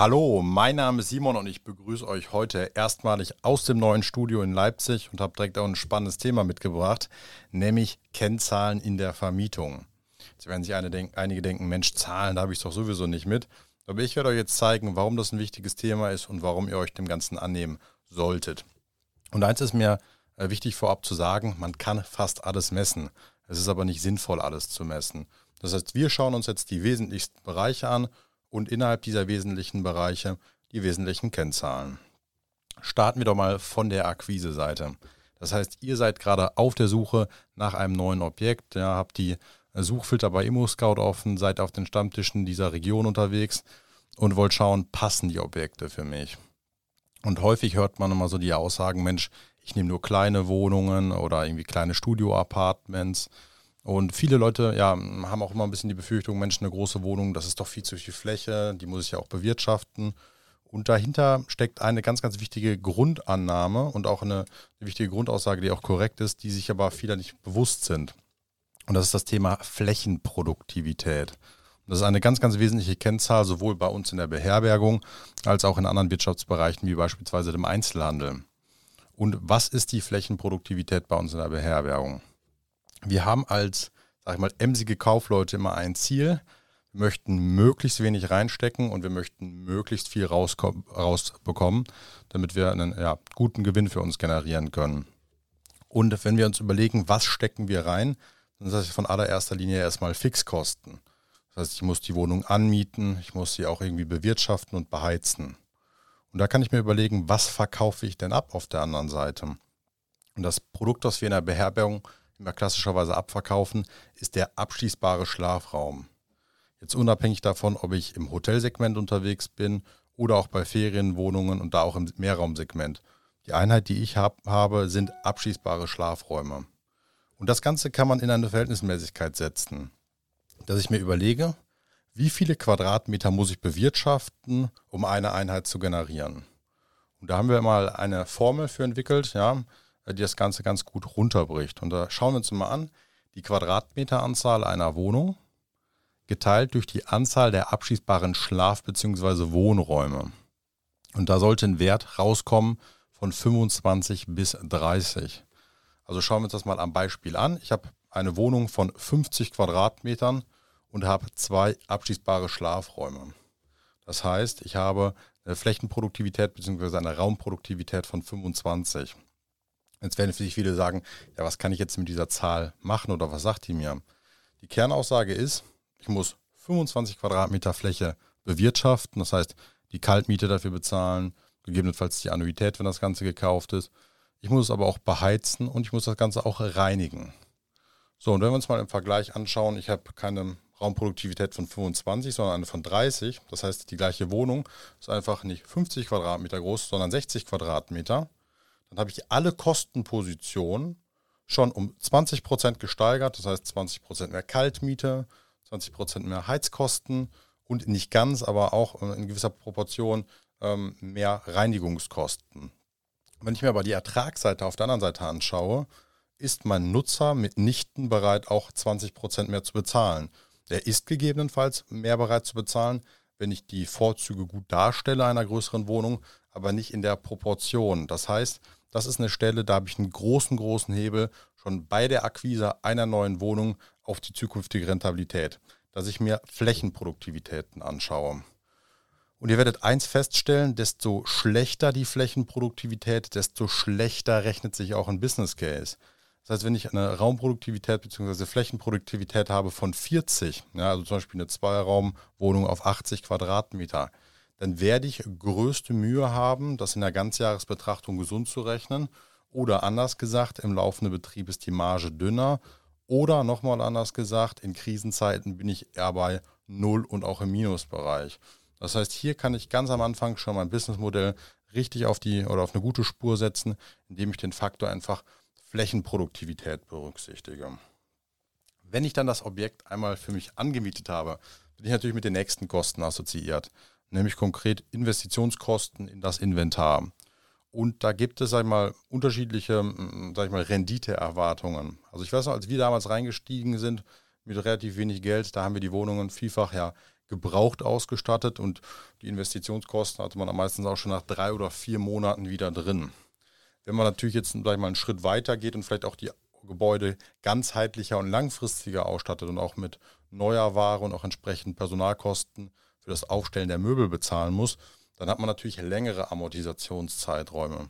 Hallo, mein Name ist Simon und ich begrüße euch heute erstmalig aus dem neuen Studio in Leipzig und habe direkt auch ein spannendes Thema mitgebracht, nämlich Kennzahlen in der Vermietung. Jetzt werden sich einige denken, Mensch, Zahlen, da habe ich es doch sowieso nicht mit. Aber ich werde euch jetzt zeigen, warum das ein wichtiges Thema ist und warum ihr euch dem Ganzen annehmen solltet. Und eins ist mir äh, wichtig vorab zu sagen, man kann fast alles messen. Es ist aber nicht sinnvoll, alles zu messen. Das heißt, wir schauen uns jetzt die wesentlichsten Bereiche an und innerhalb dieser wesentlichen Bereiche die wesentlichen Kennzahlen. Starten wir doch mal von der Akquise-Seite. Das heißt, ihr seid gerade auf der Suche nach einem neuen Objekt, ja, habt die Suchfilter bei ImmoScout offen, seid auf den Stammtischen dieser Region unterwegs und wollt schauen, passen die Objekte für mich. Und häufig hört man immer so die Aussagen, Mensch, ich nehme nur kleine Wohnungen oder irgendwie kleine Studio-Apartments und viele Leute ja, haben auch immer ein bisschen die Befürchtung, Mensch, eine große Wohnung, das ist doch viel zu viel Fläche, die muss ich ja auch bewirtschaften. Und dahinter steckt eine ganz, ganz wichtige Grundannahme und auch eine, wichtige Grundaussage, die auch korrekt ist, die sich aber viele nicht bewusst sind. Und das ist das Thema Flächenproduktivität. Und das ist eine ganz, ganz wesentliche Kennzahl, sowohl bei uns in der Beherbergung als auch in anderen Wirtschaftsbereichen, wie beispielsweise dem Einzelhandel. Und was ist die Flächenproduktivität bei uns in der Beherbergung? Wir haben als, sag ich mal, emsige Kaufleute immer ein Ziel. Wir möchten möglichst wenig reinstecken und wir möchten möglichst viel rausbekommen, damit wir einen ja, guten Gewinn für uns generieren können. Und wenn wir uns überlegen, was stecken wir rein, dann ist das von allererster Linie erstmal Fixkosten. Das heißt, ich muss die Wohnung anmieten, ich muss sie auch irgendwie bewirtschaften und beheizen. Und da kann ich mir überlegen, was verkaufe ich denn ab auf der anderen Seite? Und das Produkt, das wir in der Beherbergung immer klassischerweise abverkaufen, ist der abschließbare Schlafraum. Jetzt unabhängig davon, ob ich im Hotelsegment unterwegs bin oder auch bei Ferienwohnungen und da auch im Mehrraumsegment. Die Einheit, die ich hab, habe, sind abschließbare Schlafräume. Und das Ganze kann man in eine Verhältnismäßigkeit setzen. Dass ich mir überlege, wie viele Quadratmeter muss ich bewirtschaften, um eine Einheit zu generieren. Und da haben wir mal eine Formel für entwickelt, ja, die das Ganze ganz gut runterbricht. Und da schauen wir uns mal an, die Quadratmeteranzahl einer Wohnung geteilt durch die Anzahl der abschließbaren Schlaf- bzw. Wohnräume. Und da sollte ein Wert rauskommen von 25 bis 30. Also schauen wir uns das mal am Beispiel an. Ich habe eine Wohnung von 50 Quadratmetern und habe zwei abschließbare Schlafräume. Das heißt, ich habe eine Flächenproduktivität bzw. eine Raumproduktivität von 25. Jetzt werden sich viele sagen, ja, was kann ich jetzt mit dieser Zahl machen oder was sagt die mir? Die Kernaussage ist, ich muss 25 Quadratmeter Fläche bewirtschaften, das heißt die Kaltmiete dafür bezahlen, gegebenenfalls die Annuität, wenn das Ganze gekauft ist. Ich muss es aber auch beheizen und ich muss das Ganze auch reinigen. So, und wenn wir uns mal im Vergleich anschauen, ich habe keine Raumproduktivität von 25, sondern eine von 30. Das heißt, die gleiche Wohnung ist einfach nicht 50 Quadratmeter groß, sondern 60 Quadratmeter dann habe ich alle Kostenpositionen schon um 20 Prozent gesteigert. Das heißt 20 Prozent mehr Kaltmiete, 20 Prozent mehr Heizkosten und nicht ganz, aber auch in gewisser Proportion ähm, mehr Reinigungskosten. Wenn ich mir aber die Ertragsseite auf der anderen Seite anschaue, ist mein Nutzer mitnichten bereit, auch 20 Prozent mehr zu bezahlen. Der ist gegebenenfalls mehr bereit zu bezahlen, wenn ich die Vorzüge gut darstelle einer größeren Wohnung, aber nicht in der Proportion. Das heißt, das ist eine Stelle, da habe ich einen großen, großen Hebel schon bei der Akquise einer neuen Wohnung auf die zukünftige Rentabilität, dass ich mir Flächenproduktivitäten anschaue. Und ihr werdet eins feststellen, desto schlechter die Flächenproduktivität, desto schlechter rechnet sich auch ein Business Case. Das heißt, wenn ich eine Raumproduktivität bzw. Flächenproduktivität habe von 40, ja, also zum Beispiel eine Zweiraumwohnung auf 80 Quadratmeter, dann werde ich größte Mühe haben, das in der Ganzjahresbetrachtung gesund zu rechnen. Oder anders gesagt, im laufenden Betrieb ist die Marge dünner. Oder nochmal anders gesagt, in Krisenzeiten bin ich eher bei Null und auch im Minusbereich. Das heißt, hier kann ich ganz am Anfang schon mein Businessmodell richtig auf die oder auf eine gute Spur setzen, indem ich den Faktor einfach Flächenproduktivität berücksichtige. Wenn ich dann das Objekt einmal für mich angemietet habe, bin ich natürlich mit den nächsten Kosten assoziiert, nämlich konkret Investitionskosten in das Inventar. Und da gibt es, sag ich mal, unterschiedliche, sag ich mal, Renditeerwartungen. Also ich weiß noch, als wir damals reingestiegen sind mit relativ wenig Geld, da haben wir die Wohnungen vielfach ja gebraucht ausgestattet und die Investitionskosten hatte man am meisten auch schon nach drei oder vier Monaten wieder drin. Wenn man natürlich jetzt gleich mal einen Schritt weiter geht und vielleicht auch die Gebäude ganzheitlicher und langfristiger ausstattet und auch mit neuer Ware und auch entsprechend Personalkosten für das Aufstellen der Möbel bezahlen muss, dann hat man natürlich längere Amortisationszeiträume.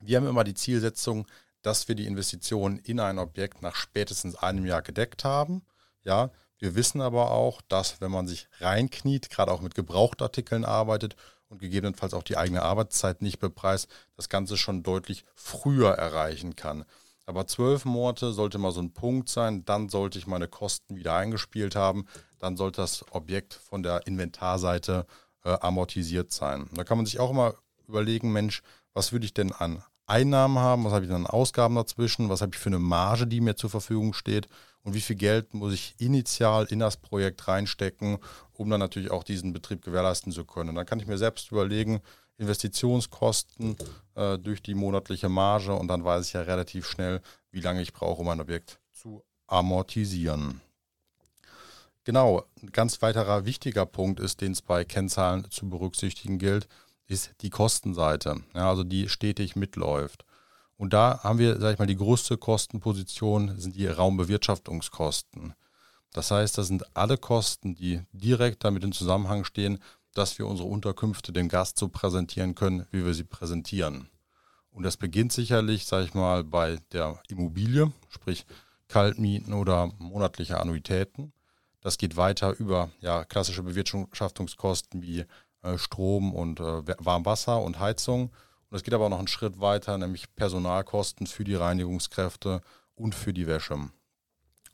Wir haben immer die Zielsetzung, dass wir die Investitionen in ein Objekt nach spätestens einem Jahr gedeckt haben. Ja, wir wissen aber auch, dass wenn man sich reinkniet, gerade auch mit Gebrauchtartikeln arbeitet und gegebenenfalls auch die eigene Arbeitszeit nicht bepreist, das Ganze schon deutlich früher erreichen kann. Aber zwölf Monate sollte mal so ein Punkt sein, dann sollte ich meine Kosten wieder eingespielt haben, dann sollte das Objekt von der Inventarseite äh, amortisiert sein. Da kann man sich auch immer überlegen, Mensch, was würde ich denn an Einnahmen haben, was habe ich dann an Ausgaben dazwischen, was habe ich für eine Marge, die mir zur Verfügung steht? Und wie viel Geld muss ich initial in das Projekt reinstecken, um dann natürlich auch diesen Betrieb gewährleisten zu können. dann kann ich mir selbst überlegen, Investitionskosten äh, durch die monatliche Marge und dann weiß ich ja relativ schnell, wie lange ich brauche, um ein Objekt zu amortisieren. Genau, ein ganz weiterer wichtiger Punkt ist, den es bei Kennzahlen zu berücksichtigen gilt, ist die Kostenseite, ja, also die stetig mitläuft. Und da haben wir, sag ich mal, die größte Kostenposition sind die Raumbewirtschaftungskosten. Das heißt, das sind alle Kosten, die direkt damit in Zusammenhang stehen, dass wir unsere Unterkünfte dem Gast so präsentieren können, wie wir sie präsentieren. Und das beginnt sicherlich, sage ich mal, bei der Immobilie, sprich Kaltmieten oder monatliche Annuitäten. Das geht weiter über ja, klassische Bewirtschaftungskosten wie äh, Strom und äh, Warmwasser und Heizung und es geht aber auch noch einen Schritt weiter, nämlich Personalkosten für die Reinigungskräfte und für die Wäsche.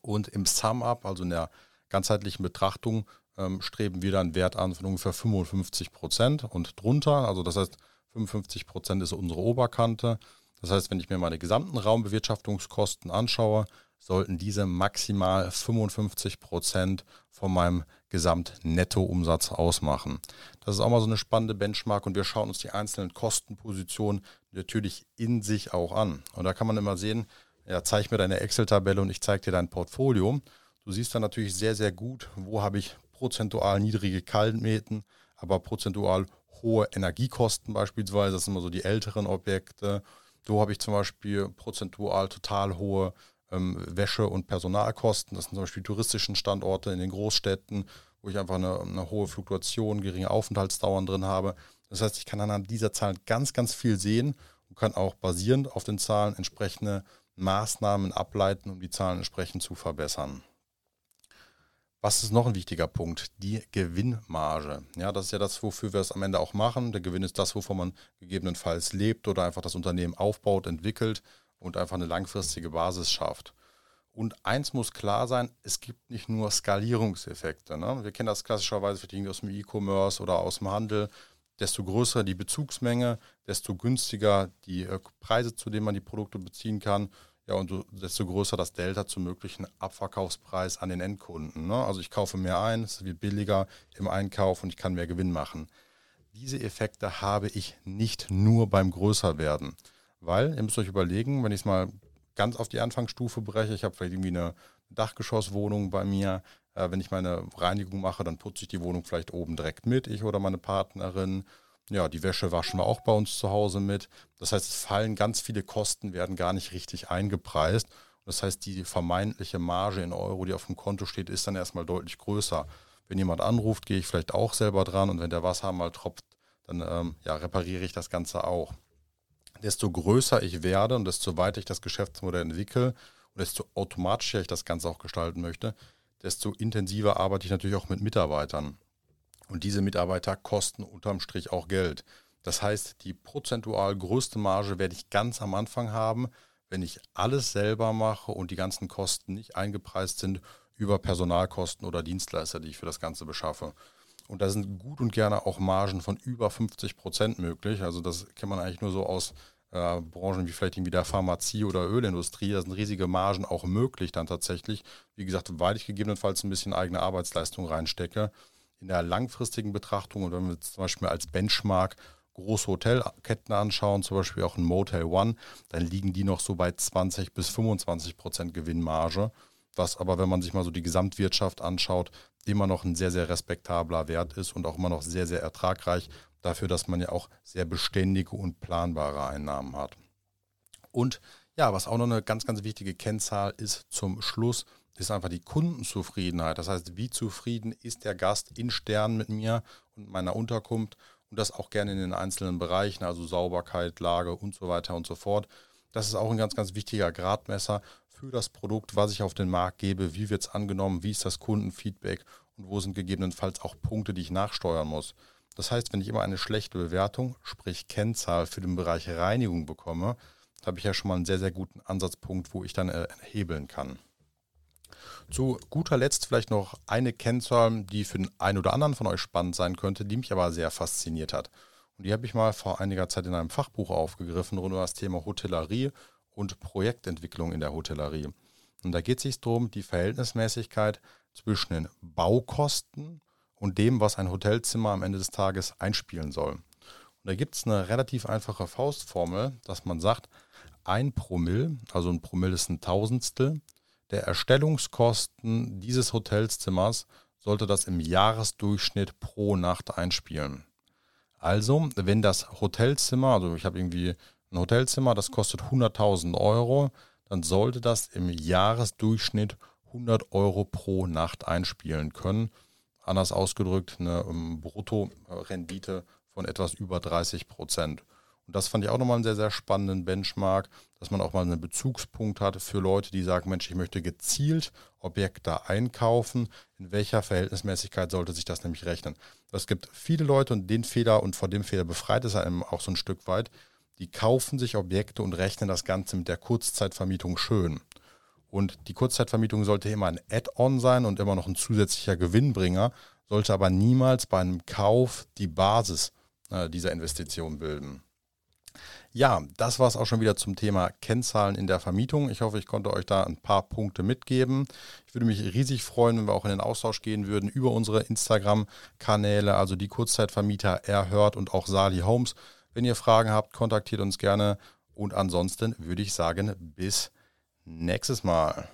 Und im Sum-Up, also in der ganzheitlichen Betrachtung, ähm, streben wir dann Wert an von ungefähr 55 Prozent und drunter. Also das heißt, 55 Prozent ist unsere Oberkante. Das heißt, wenn ich mir meine gesamten Raumbewirtschaftungskosten anschaue, sollten diese maximal 55 Prozent von meinem Gesamtnettoumsatz ausmachen. Das ist auch mal so eine spannende Benchmark und wir schauen uns die einzelnen Kostenpositionen natürlich in sich auch an. Und da kann man immer sehen, ja, zeig mir deine Excel-Tabelle und ich zeige dir dein Portfolio. Du siehst dann natürlich sehr, sehr gut, wo habe ich prozentual niedrige Kaltmieten, aber prozentual hohe Energiekosten beispielsweise. Das sind immer so die älteren Objekte. Wo habe ich zum Beispiel prozentual total hohe ähm, Wäsche- und Personalkosten. Das sind zum Beispiel touristischen Standorte in den Großstädten, wo ich einfach eine, eine hohe Fluktuation, geringe Aufenthaltsdauern drin habe. Das heißt, ich kann anhand dieser Zahlen ganz, ganz viel sehen und kann auch basierend auf den Zahlen entsprechende Maßnahmen ableiten, um die Zahlen entsprechend zu verbessern. Was ist noch ein wichtiger Punkt? Die Gewinnmarge. Ja, das ist ja das, wofür wir es am Ende auch machen. Der Gewinn ist das, wovon man gegebenenfalls lebt oder einfach das Unternehmen aufbaut, entwickelt und einfach eine langfristige Basis schafft. Und eins muss klar sein, es gibt nicht nur Skalierungseffekte. Ne? Wir kennen das klassischerweise vielleicht aus dem E-Commerce oder aus dem Handel. Desto größer die Bezugsmenge, desto günstiger die äh, Preise, zu denen man die Produkte beziehen kann. Ja, und desto größer das Delta zum möglichen Abverkaufspreis an den Endkunden. Ne? Also ich kaufe mehr ein, es wird billiger im Einkauf und ich kann mehr Gewinn machen. Diese Effekte habe ich nicht nur beim Größerwerden. Weil, ihr müsst euch überlegen, wenn ich es mal ganz auf die Anfangsstufe breche, ich habe vielleicht irgendwie eine Dachgeschosswohnung bei mir, Äh, wenn ich meine Reinigung mache, dann putze ich die Wohnung vielleicht oben direkt mit, ich oder meine Partnerin. Ja, die Wäsche waschen wir auch bei uns zu Hause mit. Das heißt, es fallen ganz viele Kosten, werden gar nicht richtig eingepreist. Das heißt, die vermeintliche Marge in Euro, die auf dem Konto steht, ist dann erstmal deutlich größer. Wenn jemand anruft, gehe ich vielleicht auch selber dran und wenn der Wasser mal tropft, dann ähm, ja, repariere ich das Ganze auch. Desto größer ich werde und desto weiter ich das Geschäftsmodell entwickle und desto automatischer ich das Ganze auch gestalten möchte, desto intensiver arbeite ich natürlich auch mit Mitarbeitern. Und diese Mitarbeiter kosten unterm Strich auch Geld. Das heißt, die prozentual größte Marge werde ich ganz am Anfang haben, wenn ich alles selber mache und die ganzen Kosten nicht eingepreist sind über Personalkosten oder Dienstleister, die ich für das Ganze beschaffe. Und da sind gut und gerne auch Margen von über 50 Prozent möglich. Also das kennt man eigentlich nur so aus äh, Branchen wie vielleicht irgendwie der Pharmazie oder Ölindustrie. Da sind riesige Margen auch möglich dann tatsächlich. Wie gesagt, weil ich gegebenenfalls ein bisschen eigene Arbeitsleistung reinstecke. In der langfristigen Betrachtung und wenn wir zum Beispiel als Benchmark große Hotelketten anschauen, zum Beispiel auch ein Motel One, dann liegen die noch so bei 20 bis 25 Prozent Gewinnmarge, was aber, wenn man sich mal so die Gesamtwirtschaft anschaut, immer noch ein sehr, sehr respektabler Wert ist und auch immer noch sehr, sehr ertragreich dafür, dass man ja auch sehr beständige und planbare Einnahmen hat. Und ja, was auch noch eine ganz, ganz wichtige Kennzahl ist zum Schluss, ist einfach die Kundenzufriedenheit. Das heißt, wie zufrieden ist der Gast in Sternen mit mir und meiner Unterkunft und das auch gerne in den einzelnen Bereichen, also Sauberkeit, Lage und so weiter und so fort. Das ist auch ein ganz, ganz wichtiger Gradmesser für das Produkt, was ich auf den Markt gebe, wie wird es angenommen, wie ist das Kundenfeedback und wo sind gegebenenfalls auch Punkte, die ich nachsteuern muss. Das heißt, wenn ich immer eine schlechte Bewertung, sprich Kennzahl für den Bereich Reinigung bekomme, habe ich ja schon mal einen sehr, sehr guten Ansatzpunkt, wo ich dann äh, hebeln kann. Zu guter Letzt vielleicht noch eine Kennzahl, die für den einen oder anderen von euch spannend sein könnte, die mich aber sehr fasziniert hat. Und die habe ich mal vor einiger Zeit in einem Fachbuch aufgegriffen rund um das Thema Hotellerie und Projektentwicklung in der Hotellerie. Und da geht es sich darum, die Verhältnismäßigkeit zwischen den Baukosten und dem, was ein Hotelzimmer am Ende des Tages einspielen soll. Und da gibt es eine relativ einfache Faustformel, dass man sagt, ein Promille, also ein Promille ist ein Tausendstel, der Erstellungskosten dieses Hotelzimmers sollte das im Jahresdurchschnitt pro Nacht einspielen. Also, wenn das Hotelzimmer, also ich habe irgendwie ein Hotelzimmer, das kostet 100.000 Euro, dann sollte das im Jahresdurchschnitt 100 Euro pro Nacht einspielen können. Anders ausgedrückt, eine um, Bruttorendite von etwas über 30 Prozent. Und das fand ich auch nochmal einen sehr, sehr spannenden Benchmark, dass man auch mal einen Bezugspunkt hat für Leute, die sagen, Mensch, ich möchte gezielt Objekte einkaufen. In welcher Verhältnismäßigkeit sollte sich das nämlich rechnen? Es gibt viele Leute und den Fehler und vor dem Fehler befreit es einem auch so ein Stück weit, die kaufen sich Objekte und rechnen das Ganze mit der Kurzzeitvermietung schön. Und die Kurzzeitvermietung sollte immer ein Add-on sein und immer noch ein zusätzlicher Gewinnbringer, sollte aber niemals bei einem Kauf die Basis äh, dieser Investition bilden. Ja, das war es auch schon wieder zum Thema Kennzahlen in der Vermietung. Ich hoffe, ich konnte euch da ein paar Punkte mitgeben. Ich würde mich riesig freuen, wenn wir auch in den Austausch gehen würden über unsere Instagram-Kanäle, also die Kurzzeitvermieter Erhört und auch Sali Homes. Wenn ihr Fragen habt, kontaktiert uns gerne. Und ansonsten würde ich sagen, bis nächstes Mal.